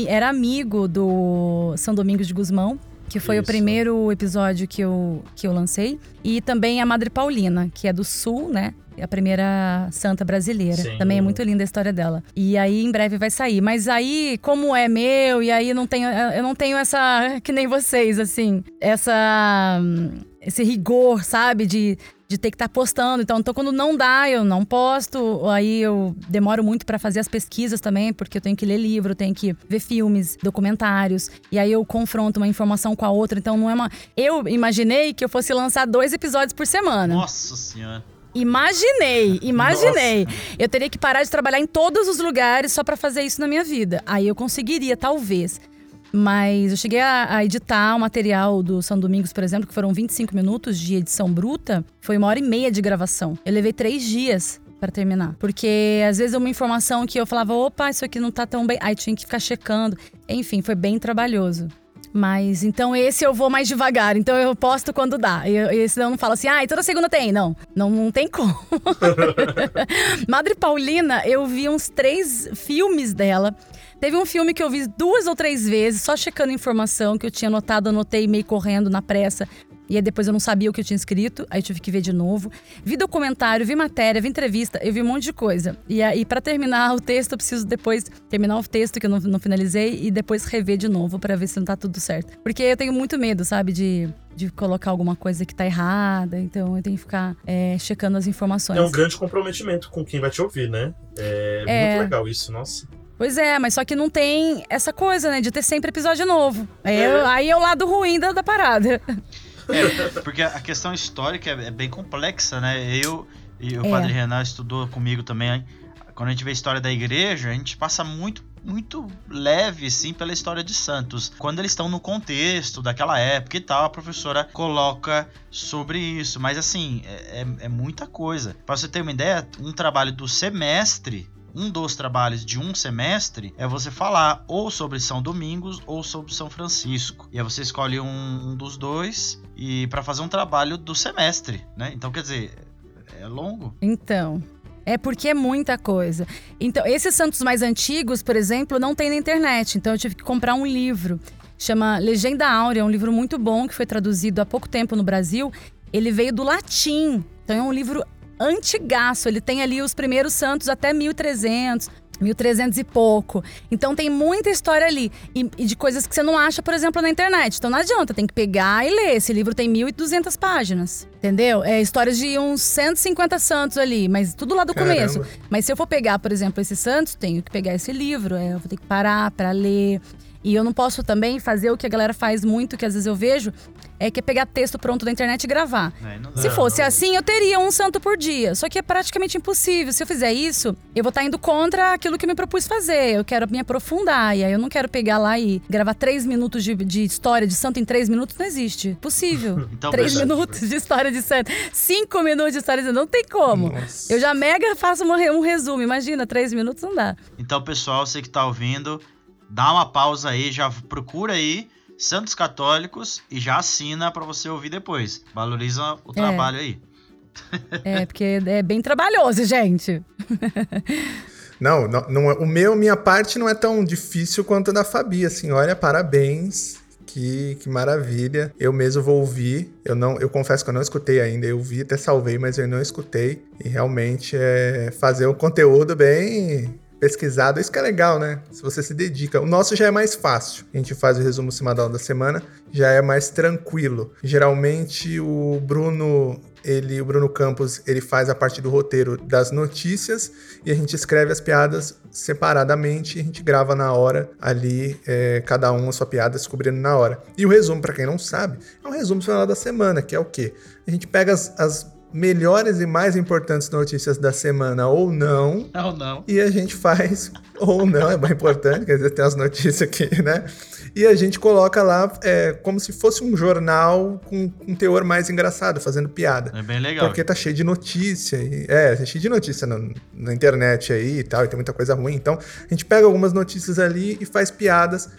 era amigo do São Domingos de Guzmão que foi Isso. o primeiro episódio que eu, que eu lancei. E também a Madre Paulina, que é do Sul, né? A primeira santa brasileira. Sim. Também é muito linda a história dela. E aí em breve vai sair. Mas aí, como é meu, e aí não tenho, eu não tenho essa que nem vocês assim, essa esse rigor, sabe, de de ter que estar tá postando. Então, então, quando não dá, eu não posto. Aí eu demoro muito para fazer as pesquisas também, porque eu tenho que ler livro, tenho que ver filmes, documentários. E aí eu confronto uma informação com a outra. Então não é uma. Eu imaginei que eu fosse lançar dois episódios por semana. Nossa Senhora. Imaginei, imaginei. Nossa. Eu teria que parar de trabalhar em todos os lugares só para fazer isso na minha vida. Aí eu conseguiria, talvez. Mas eu cheguei a, a, editar o material do São Domingos, por exemplo, que foram 25 minutos de edição bruta. Foi uma hora e meia de gravação. Eu levei três dias para terminar. Porque às vezes uma informação que eu falava, opa, isso aqui não tá tão bem. Aí tinha que ficar checando. Enfim, foi bem trabalhoso. Mas então esse eu vou mais devagar. Então eu posto quando dá. E esse não falo assim, ah, toda segunda tem. Não, não, não tem como. Madre Paulina, eu vi uns três filmes dela. Teve um filme que eu vi duas ou três vezes, só checando informação que eu tinha anotado, anotei meio correndo na pressa. E aí depois eu não sabia o que eu tinha escrito, aí tive que ver de novo. Vi documentário, vi matéria, vi entrevista, eu vi um monte de coisa. E aí, para terminar o texto, eu preciso depois terminar o texto que eu não, não finalizei e depois rever de novo para ver se não tá tudo certo. Porque eu tenho muito medo, sabe, de de colocar alguma coisa que tá errada, então eu tenho que ficar é, checando as informações. É um grande comprometimento com quem vai te ouvir, né? É, é, muito legal isso, nossa. Pois é, mas só que não tem essa coisa, né, de ter sempre episódio novo. Aí, é. eu, aí é o lado ruim da, da parada. É, porque a questão histórica é, é bem complexa, né? Eu e o é. Padre Renan estudou comigo também. Quando a gente vê a história da igreja, a gente passa muito muito leve, sim, pela história de Santos. Quando eles estão no contexto daquela época e tal, a professora coloca sobre isso. Mas, assim, é, é, é muita coisa. Para você ter uma ideia, um trabalho do semestre um dos trabalhos de um semestre é você falar ou sobre São Domingos ou sobre São Francisco. E aí você escolhe um, um dos dois e para fazer um trabalho do semestre, né? Então quer dizer, é longo. Então, é porque é muita coisa. Então, esses santos mais antigos, por exemplo, não tem na internet. Então, eu tive que comprar um livro. Chama Legenda Áurea, é um livro muito bom que foi traduzido há pouco tempo no Brasil. Ele veio do latim. Então, é um livro antigaço. Ele tem ali os primeiros santos até 1300. 1300 e pouco. Então tem muita história ali. E, e, de coisas que você não acha, por exemplo, na internet. Então não adianta, tem que pegar e ler. Esse livro tem 1.200 páginas. Entendeu? É histórias de uns 150 santos ali, mas tudo lá do Caramba. começo. Mas se eu for pegar, por exemplo, esses santos, tenho que pegar esse livro. É, eu vou ter que parar para ler. E eu não posso também fazer o que a galera faz muito, que às vezes eu vejo, é que é pegar texto pronto da internet e gravar. É, Se fosse assim, eu teria um santo por dia. Só que é praticamente impossível. Se eu fizer isso, eu vou estar indo contra aquilo que eu me propus fazer. Eu quero me aprofundar. E aí eu não quero pegar lá e gravar três minutos de, de história de santo em três minutos. Não existe. Possível. então, três minutos de história de santo. Cinco minutos de história de santo. Não tem como. Nossa. Eu já mega faço um resumo. Imagina, três minutos não dá. Então, pessoal, você que tá ouvindo, dá uma pausa aí, já procura aí Santos Católicos e já assina para você ouvir depois. Valoriza o é. trabalho aí. É, porque é bem trabalhoso, gente. Não, não, não, o meu, minha parte não é tão difícil quanto a da Fabi, assim, olha, parabéns. Que, que maravilha. Eu mesmo vou ouvir. Eu não, eu confesso que eu não escutei ainda. Eu vi, até salvei, mas eu não escutei. E realmente é fazer um conteúdo bem pesquisado. Isso que é legal, né? Se você se dedica. O nosso já é mais fácil. A gente faz o resumo semanal da semana, já é mais tranquilo. Geralmente o Bruno ele, o Bruno Campos, ele faz a parte do roteiro das notícias e a gente escreve as piadas separadamente e a gente grava na hora ali, é, cada um a sua piada descobrindo na hora. E o resumo, para quem não sabe, é um resumo final da semana, que é o quê? A gente pega as, as melhores e mais importantes notícias da semana ou não. Ou não. E a gente faz, ou não, é mais importante, quer dizer, tem as notícias aqui, né? E a gente coloca lá é, como se fosse um jornal com um teor mais engraçado, fazendo piada. É bem legal. Porque tá cheio de notícia. E, é, tá cheio de notícia na, na internet aí e tal, e tem muita coisa ruim. Então, a gente pega algumas notícias ali e faz piadas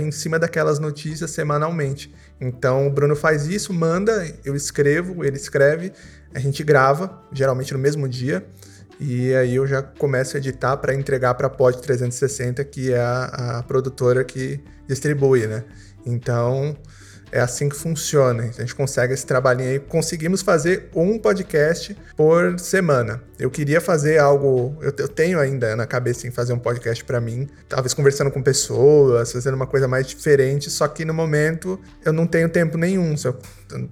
em cima daquelas notícias semanalmente. Então, o Bruno faz isso, manda, eu escrevo, ele escreve, a gente grava, geralmente no mesmo dia, e aí eu já começo a editar para entregar para a Pod 360, que é a, a produtora que distribui, né? Então, é assim que funciona. A gente consegue esse trabalhinho aí. Conseguimos fazer um podcast por semana. Eu queria fazer algo. Eu, eu tenho ainda na cabeça em fazer um podcast para mim. Talvez conversando com pessoas, fazendo uma coisa mais diferente. Só que no momento eu não tenho tempo nenhum. Se eu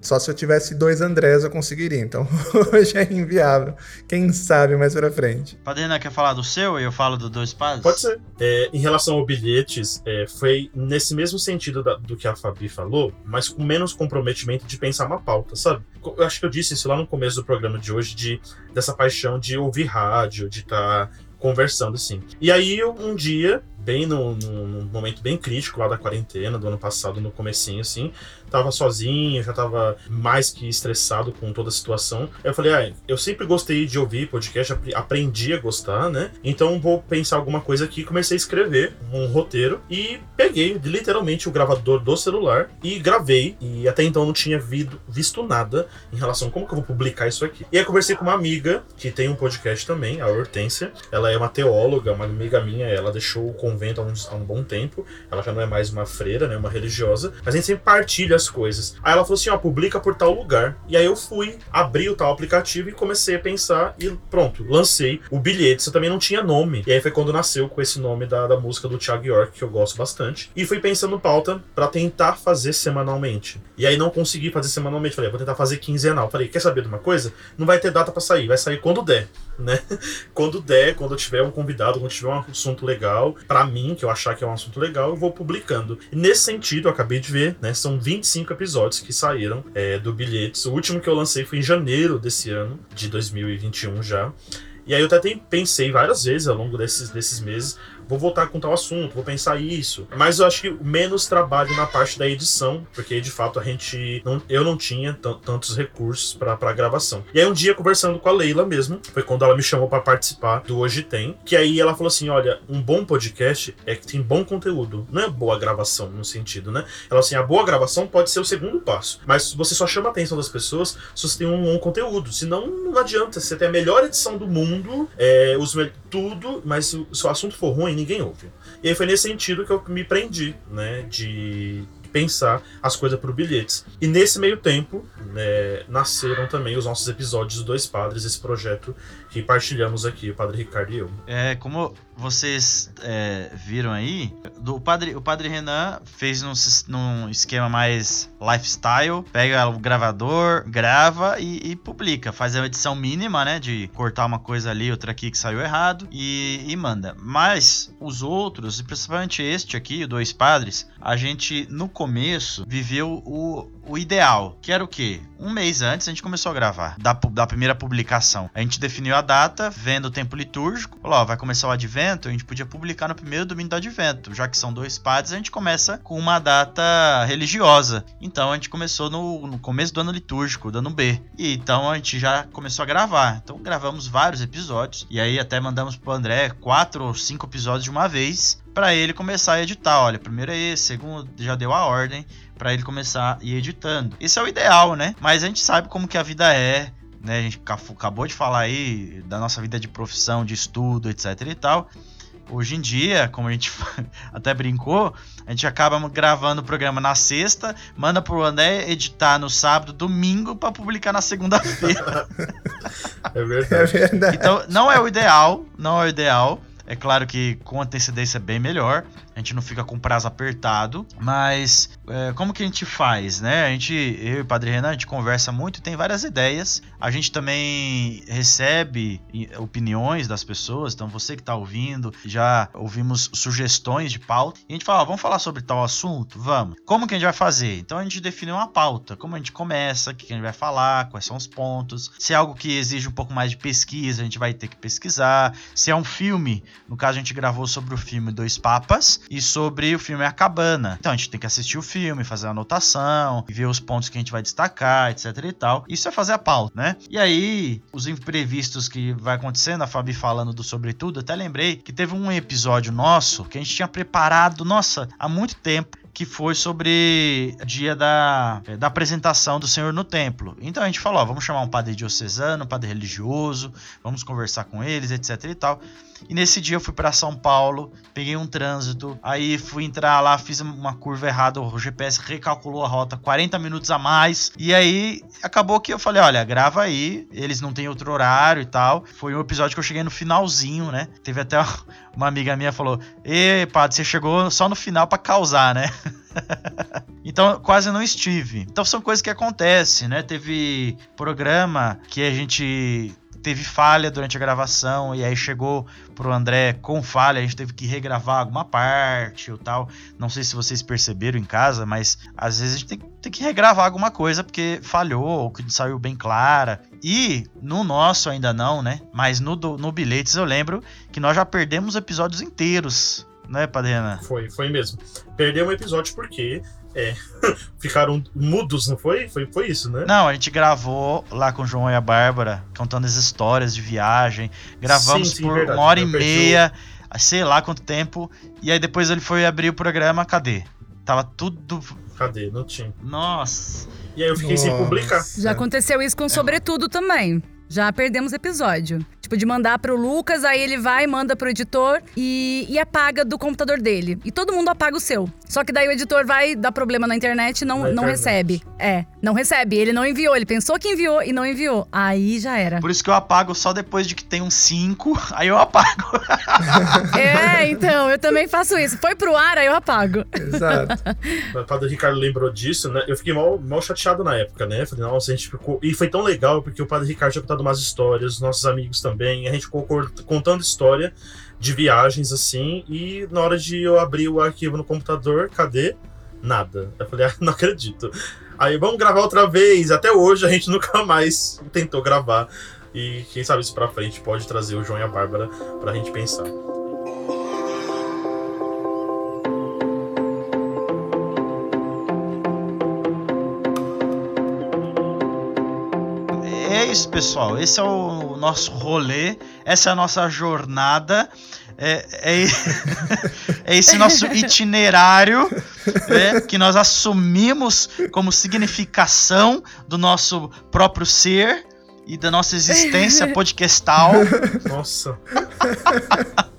só se eu tivesse dois Andrés eu conseguiria. Então hoje é inviável. Quem sabe mais pra frente. Padena quer falar do seu e eu falo do Dois Padres? Pode ser. É, em relação ao bilhetes, é, foi nesse mesmo sentido da, do que a Fabi falou, mas com menos comprometimento de pensar uma pauta, sabe? Eu acho que eu disse isso lá no começo do programa de hoje, de, dessa paixão de ouvir rádio, de estar tá conversando assim. E aí, um dia, bem no, no, no, momento bem crítico lá da quarentena do ano passado, no comecinho, assim, tava sozinho, já tava mais que estressado com toda a situação. Eu falei, ah, eu sempre gostei de ouvir podcast, aprendi a gostar, né? Então vou pensar alguma coisa aqui. Comecei a escrever um roteiro e peguei literalmente o gravador do celular e gravei. E até então não tinha visto nada em relação a como que eu vou publicar isso aqui. E aí conversei com uma amiga que tem um podcast também, a Hortência. Ela é uma teóloga, uma amiga minha, ela deixou o convento há, há um bom tempo. Ela já não é mais uma freira, né? Uma religiosa. Mas a gente sempre partilha as coisas. Aí ela falou assim: ó, publica por tal lugar. E aí eu fui, abri o tal aplicativo e comecei a pensar e pronto, lancei o bilhete. Isso também não tinha nome. E aí foi quando nasceu com esse nome da, da música do Thiago York, que eu gosto bastante. E fui pensando pauta para tentar fazer semanalmente. E aí não consegui fazer semanalmente. Falei, vou tentar fazer quinzenal. Falei, quer saber de uma coisa? Não vai ter data para sair, vai sair quando der né? Quando der, quando eu tiver um convidado, quando tiver um assunto legal, para mim, que eu achar que é um assunto legal, eu vou publicando. Nesse sentido, eu acabei de ver, né? São 25 episódios que saíram é, do Bilhetes. O último que eu lancei foi em janeiro desse ano, de 2021 já. E aí eu até pensei várias vezes ao longo desses, desses meses vou voltar com tal assunto, vou pensar isso. Mas eu acho que menos trabalho na parte da edição, porque de fato a gente. Não, eu não tinha tantos recursos para gravação. E aí um dia, conversando com a Leila mesmo, foi quando ela me chamou para participar do Hoje Tem, que aí ela falou assim: olha, um bom podcast é que tem bom conteúdo, não é boa gravação no sentido, né? Ela assim: a boa gravação pode ser o segundo passo, mas você só chama a atenção das pessoas se você tem um, um conteúdo, senão não adianta. Você tem a melhor edição do mundo, é, os, tudo, mas se o assunto for ruim, ninguém ouve. E aí foi nesse sentido que eu me prendi, né, de pensar as coisas por bilhetes. E nesse meio tempo, né, nasceram também os nossos episódios Dois Padres, esse projeto que partilhamos aqui, o Padre Ricardo e eu. É, como vocês é, viram aí, do, o, padre, o Padre Renan fez num, num esquema mais lifestyle, pega o gravador, grava e, e, publica. Faz a edição mínima, né? De cortar uma coisa ali, outra aqui que saiu errado e, e manda. Mas os outros, e principalmente este aqui, o Dois Padres, a gente no começo viveu o, o ideal, que era o quê? Um mês antes a gente começou a gravar, da, da primeira publicação. A gente definiu a data, vendo o tempo litúrgico, falou, ó, vai começar o advento, a gente podia publicar no primeiro domingo do advento. Já que são dois padres, a gente começa com uma data religiosa. Então a gente começou no, no começo do ano litúrgico, dando B. E então a gente já começou a gravar. Então gravamos vários episódios, e aí até mandamos pro André quatro ou cinco episódios de uma vez, para ele começar a editar. Olha, primeiro é esse, segundo já deu a ordem para ele começar a ir editando. Esse é o ideal, né? Mas a gente sabe como que a vida é, né? A gente acabou de falar aí da nossa vida de profissão, de estudo, etc e tal. Hoje em dia, como a gente até brincou, a gente acaba gravando o programa na sexta, manda pro André editar no sábado, domingo para publicar na segunda-feira. é verdade. é verdade. Então, não é o ideal, não é o ideal. É claro que com antecedência é bem melhor a gente não fica com prazo apertado, mas é, como que a gente faz, né? A gente, eu e o Padre Renan, a gente conversa muito tem várias ideias. A gente também recebe opiniões das pessoas, então você que está ouvindo, já ouvimos sugestões de pauta. E a gente fala, vamos falar sobre tal assunto? Vamos. Como que a gente vai fazer? Então a gente define uma pauta, como a gente começa, o que a gente vai falar, quais são os pontos. Se é algo que exige um pouco mais de pesquisa, a gente vai ter que pesquisar. Se é um filme, no caso a gente gravou sobre o filme Dois Papas, e sobre o filme A Cabana. Então a gente tem que assistir o filme, fazer a anotação, ver os pontos que a gente vai destacar, etc e tal. Isso é fazer a pauta, né? E aí, os imprevistos que vai acontecendo, a Fabi falando do sobretudo, até lembrei que teve um episódio nosso que a gente tinha preparado, nossa, há muito tempo que foi sobre o dia da, da apresentação do Senhor no templo. Então a gente falou, ó, vamos chamar um padre diocesano, um padre religioso, vamos conversar com eles, etc e tal. E nesse dia eu fui para São Paulo, peguei um trânsito, aí fui entrar lá, fiz uma curva errada, o GPS recalculou a rota 40 minutos a mais. E aí acabou que eu falei: olha, grava aí, eles não têm outro horário e tal. Foi um episódio que eu cheguei no finalzinho, né? Teve até uma amiga minha falou: Ê, padre, você chegou só no final para causar, né? então quase não estive. Então são coisas que acontecem, né? Teve programa que a gente teve falha durante a gravação e aí chegou pro André com falha, a gente teve que regravar alguma parte ou tal. Não sei se vocês perceberam em casa, mas às vezes a gente tem, tem que regravar alguma coisa porque falhou ou que saiu bem clara. E no nosso ainda não, né? Mas no, no Bilhetes eu lembro que nós já perdemos episódios inteiros né, Padena? Foi, foi mesmo. Perdeu um episódio porque é, ficaram mudos, não foi? foi? Foi isso, né? Não, a gente gravou lá com o João e a Bárbara, contando as histórias de viagem. Gravamos sim, sim, por verdade. uma hora Eu e meia, o... sei lá quanto tempo. E aí depois ele foi abrir o programa, cadê? Tava tudo. Cadê? Não tinha. Nossa. E aí eu fiquei Nossa. sem publicar. Já aconteceu isso com é. Sobretudo também. Já perdemos episódio. Tipo, de mandar pro Lucas, aí ele vai, manda pro editor e, e apaga do computador dele. E todo mundo apaga o seu. Só que daí o editor vai dar problema na internet e não, não internet. recebe. É, não recebe. Ele não enviou. Ele pensou que enviou e não enviou. Aí já era. Por isso que eu apago só depois de que tem um 5, aí eu apago. é, então, eu também faço isso. Foi pro ar, aí eu apago. Exato. o padre Ricardo lembrou disso, né? Eu fiquei mal, mal chateado na época, né? Falei, nossa, a gente ficou. E foi tão legal porque o padre Ricardo tinha contado umas histórias, os nossos amigos também também. A gente ficou contando história de viagens assim. E na hora de eu abrir o arquivo no computador, cadê? Nada. Eu falei, ah, não acredito. Aí vamos gravar outra vez. Até hoje a gente nunca mais tentou gravar. E quem sabe isso pra frente pode trazer o João e a Bárbara pra gente pensar. Isso, pessoal. Esse é o nosso rolê, essa é a nossa jornada. É, é, é esse nosso itinerário né, que nós assumimos como significação do nosso próprio ser e da nossa existência podcastal. Nossa.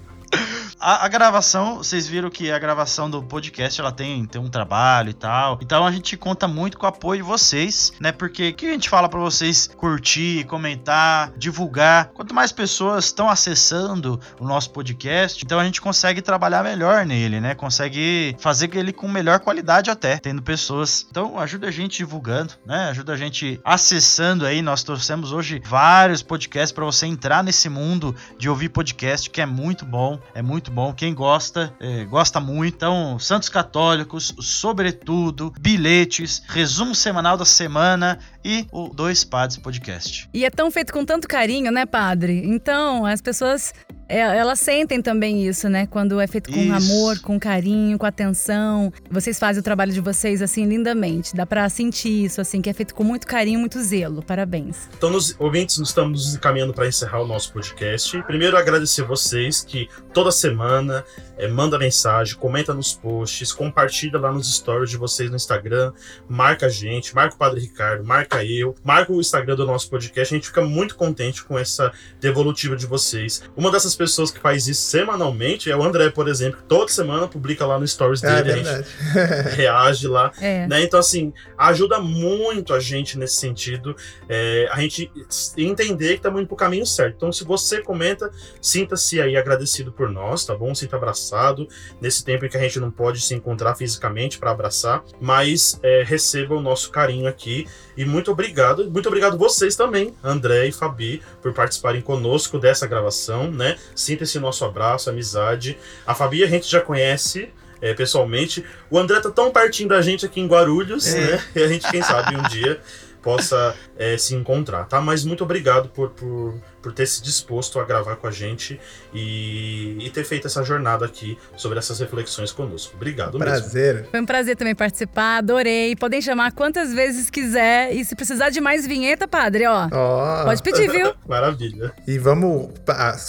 A, a, gravação, vocês viram que a gravação do podcast ela tem, tem um trabalho e tal. Então a gente conta muito com o apoio de vocês, né? Porque o que a gente fala para vocês curtir, comentar, divulgar. Quanto mais pessoas estão acessando o nosso podcast, então a gente consegue trabalhar melhor nele, né? Consegue fazer ele com melhor qualidade até, tendo pessoas. Então ajuda a gente divulgando, né? Ajuda a gente acessando aí. Nós trouxemos hoje vários podcasts para você entrar nesse mundo de ouvir podcast que é muito bom, é muito bom. Quem gosta, é, gosta muito. Então, Santos Católicos, sobretudo, bilhetes, resumo semanal da semana e o Dois Padres Podcast. E é tão feito com tanto carinho, né, padre? Então, as pessoas é, elas sentem também isso, né? Quando é feito com isso. amor, com carinho, com atenção. Vocês fazem o trabalho de vocês assim lindamente. Dá para sentir isso, assim, que é feito com muito carinho, muito zelo. Parabéns. Então, nos ouvintes, nós estamos nos encaminhando para encerrar o nosso podcast. Primeiro, agradecer vocês que toda semana é, manda mensagem, comenta nos posts, compartilha lá nos stories de vocês no Instagram, marca a gente, marca o Padre Ricardo, marca eu, marca o Instagram do nosso podcast. A gente fica muito contente com essa devolutiva de vocês. Uma dessas pessoas que faz isso semanalmente é o André, por exemplo, que toda semana publica lá no stories é dele, é a gente reage lá. É. Né? Então, assim, ajuda muito a gente nesse sentido, é, a gente entender que estamos indo pro caminho certo. Então, se você comenta, sinta-se aí agradecido por nós, tá bom? Sinta abraçado nesse tempo em que a gente não pode se encontrar fisicamente para abraçar, mas é, receba o nosso carinho aqui e muito obrigado, muito obrigado vocês também, André e Fabi, por participarem conosco dessa gravação, né? Sinta esse nosso abraço, amizade. A Fabi a gente já conhece, é, pessoalmente. O André tá tão pertinho da gente aqui em Guarulhos, é. né? E a gente, quem sabe, um dia possa é, se encontrar, tá? Mas muito obrigado por, por por ter se disposto a gravar com a gente e, e ter feito essa jornada aqui sobre essas reflexões conosco. Obrigado prazer. mesmo. Foi um prazer também participar, adorei. Podem chamar quantas vezes quiser e se precisar de mais vinheta, padre, ó. Oh. Pode pedir, viu? Maravilha. E vamos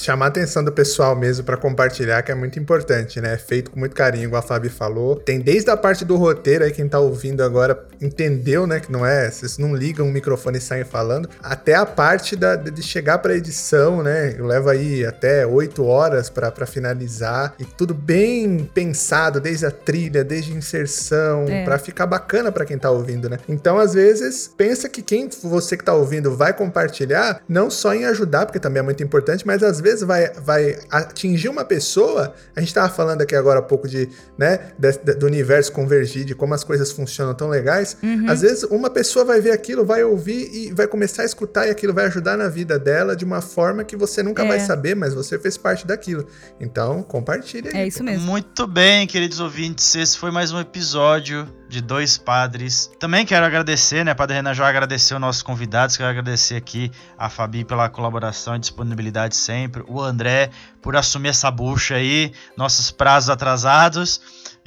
chamar a atenção do pessoal mesmo para compartilhar, que é muito importante, né? É feito com muito carinho, igual a Fabi falou. Tem desde a parte do roteiro aí, quem tá ouvindo agora entendeu, né? Que não é, vocês não ligam o microfone e saem falando, até a parte da, de chegar pra edição, né? Leva aí até oito horas para finalizar e tudo bem pensado, desde a trilha, desde a inserção, é. para ficar bacana para quem tá ouvindo, né? Então, às vezes, pensa que quem você que tá ouvindo vai compartilhar, não só em ajudar, porque também é muito importante, mas às vezes vai, vai atingir uma pessoa. A gente tava falando aqui agora há pouco de, né, de, do universo convergir, de como as coisas funcionam tão legais. Uhum. Às vezes, uma pessoa vai ver aquilo, vai ouvir e vai começar a escutar e aquilo vai ajudar na vida dela de uma forma que você nunca é. vai saber, mas você fez parte daquilo. Então, compartilha aí. É isso mesmo. Muito bem, queridos ouvintes. Esse foi mais um episódio de Dois Padres. Também quero agradecer, né? Padre Renan já agradeceu nossos convidados. Quero agradecer aqui a Fabi pela colaboração e disponibilidade sempre. O André por assumir essa bucha aí, nossos prazos atrasados.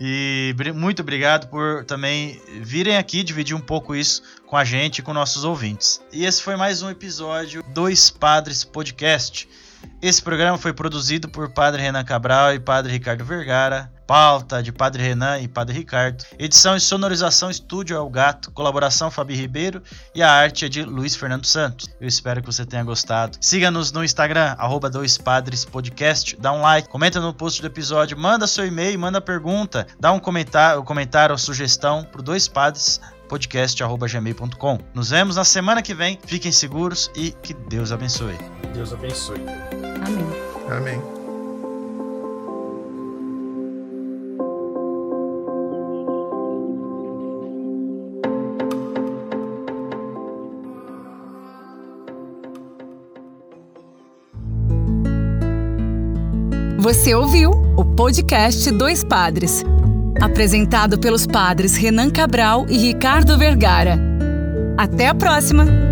E muito obrigado por também virem aqui dividir um pouco isso com a gente e com nossos ouvintes. E esse foi mais um episódio Dois Padres Podcast. Esse programa foi produzido por Padre Renan Cabral e Padre Ricardo Vergara. Pauta de Padre Renan e Padre Ricardo. Edição e sonorização Estúdio El Gato. Colaboração Fabi Ribeiro. E a arte é de Luiz Fernando Santos. Eu espero que você tenha gostado. Siga-nos no Instagram, arroba Dois Padres Podcast. Dá um like, comenta no post do episódio, manda seu e-mail, manda pergunta, dá um comentário, comentário ou sugestão pro Dois Padres podcast@gmail.com. Nos vemos na semana que vem. Fiquem seguros e que Deus abençoe. Deus abençoe. Amém. Amém. Você ouviu o podcast Dois Padres apresentado pelos padres Renan Cabral e Ricardo Vergara. Até a próxima!